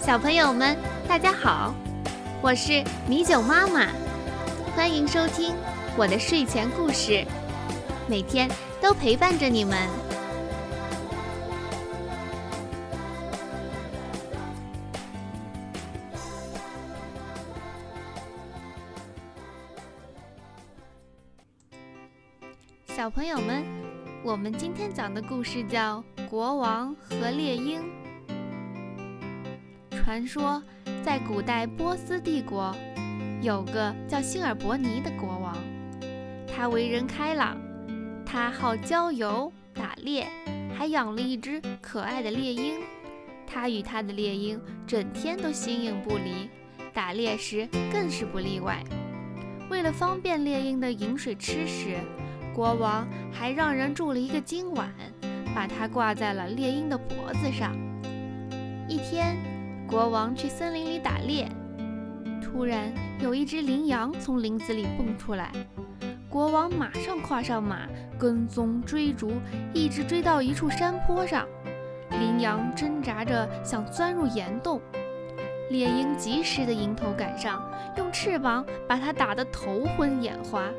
小朋友们，大家好，我是米酒妈妈，欢迎收听我的睡前故事，每天都陪伴着你们。小朋友们，我们今天讲的故事叫《国王和猎鹰》。传说，在古代波斯帝国，有个叫辛尔伯尼的国王，他为人开朗，他好郊游、打猎，还养了一只可爱的猎鹰。他与他的猎鹰整天都形影不离，打猎时更是不例外。为了方便猎鹰的饮水吃食，国王还让人铸了一个金碗，把它挂在了猎鹰的脖子上。一天。国王去森林里打猎，突然有一只羚羊从林子里蹦出来。国王马上跨上马，跟踪追逐，一直追到一处山坡上。羚羊挣扎着想钻入岩洞，猎鹰及时的迎头赶上，用翅膀把它打得头昏眼花。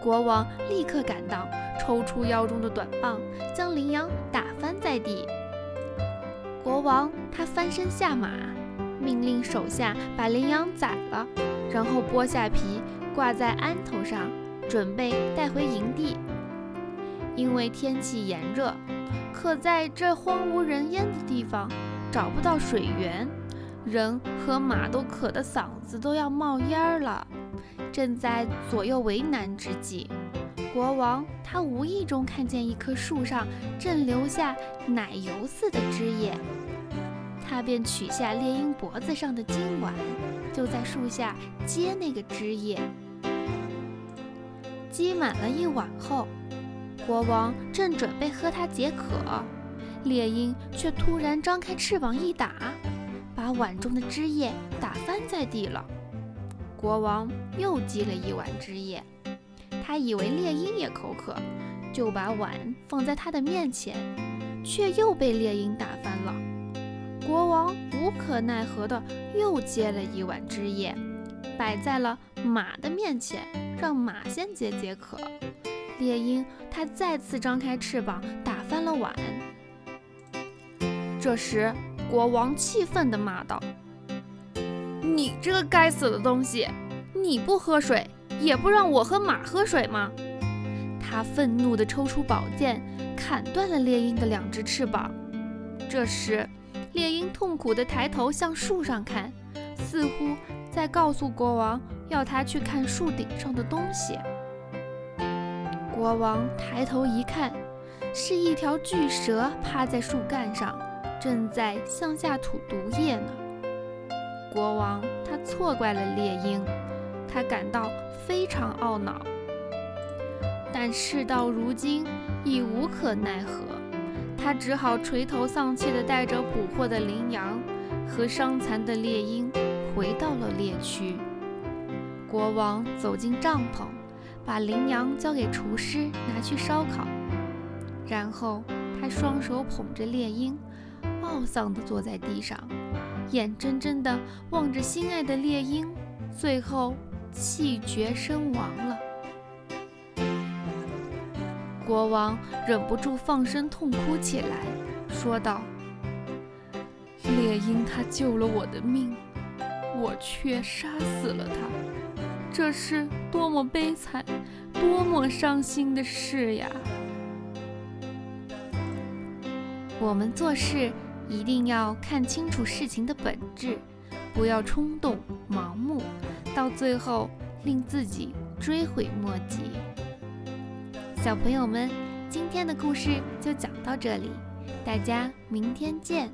国王立刻赶到，抽出腰中的短棒，将羚羊打翻在地。国王他翻身下马，命令手下把羚羊宰了，然后剥下皮挂在鞍头上，准备带回营地。因为天气炎热，可在这荒无人烟的地方找不到水源，人和马都渴得嗓子都要冒烟了。正在左右为难之际，国王他无意中看见一棵树上正流下奶油似的汁液，他便取下猎鹰脖子上的金碗，就在树下接那个汁液。积满了一碗后，国王正准备喝它解渴，猎鹰却突然张开翅膀一打，把碗中的汁液打翻在地了。国王又积了一碗汁液。他以为猎鹰也口渴，就把碗放在他的面前，却又被猎鹰打翻了。国王无可奈何的又接了一碗汁液，摆在了马的面前，让马先解解渴。猎鹰他再次张开翅膀，打翻了碗。这时，国王气愤地骂道：“你这个该死的东西，你不喝水！”也不让我和马喝水吗？他愤怒地抽出宝剑，砍断了猎鹰的两只翅膀。这时，猎鹰痛苦地抬头向树上看，似乎在告诉国王要他去看树顶上的东西。国王抬头一看，是一条巨蛇趴在树干上，正在向下吐毒液呢。国王他错怪了猎鹰。他感到非常懊恼，但事到如今已无可奈何，他只好垂头丧气地带着捕获的羚羊和伤残的猎鹰回到了猎区。国王走进帐篷，把羚羊交给厨师拿去烧烤，然后他双手捧着猎鹰，懊丧地坐在地上，眼睁睁地望着心爱的猎鹰最后。气绝身亡了。国王忍不住放声痛哭起来，说道：“猎鹰它救了我的命，我却杀死了它，这是多么悲惨、多么伤心的事呀！”我们做事一定要看清楚事情的本质，不要冲动、盲目。到最后，令自己追悔莫及。小朋友们，今天的故事就讲到这里，大家明天见。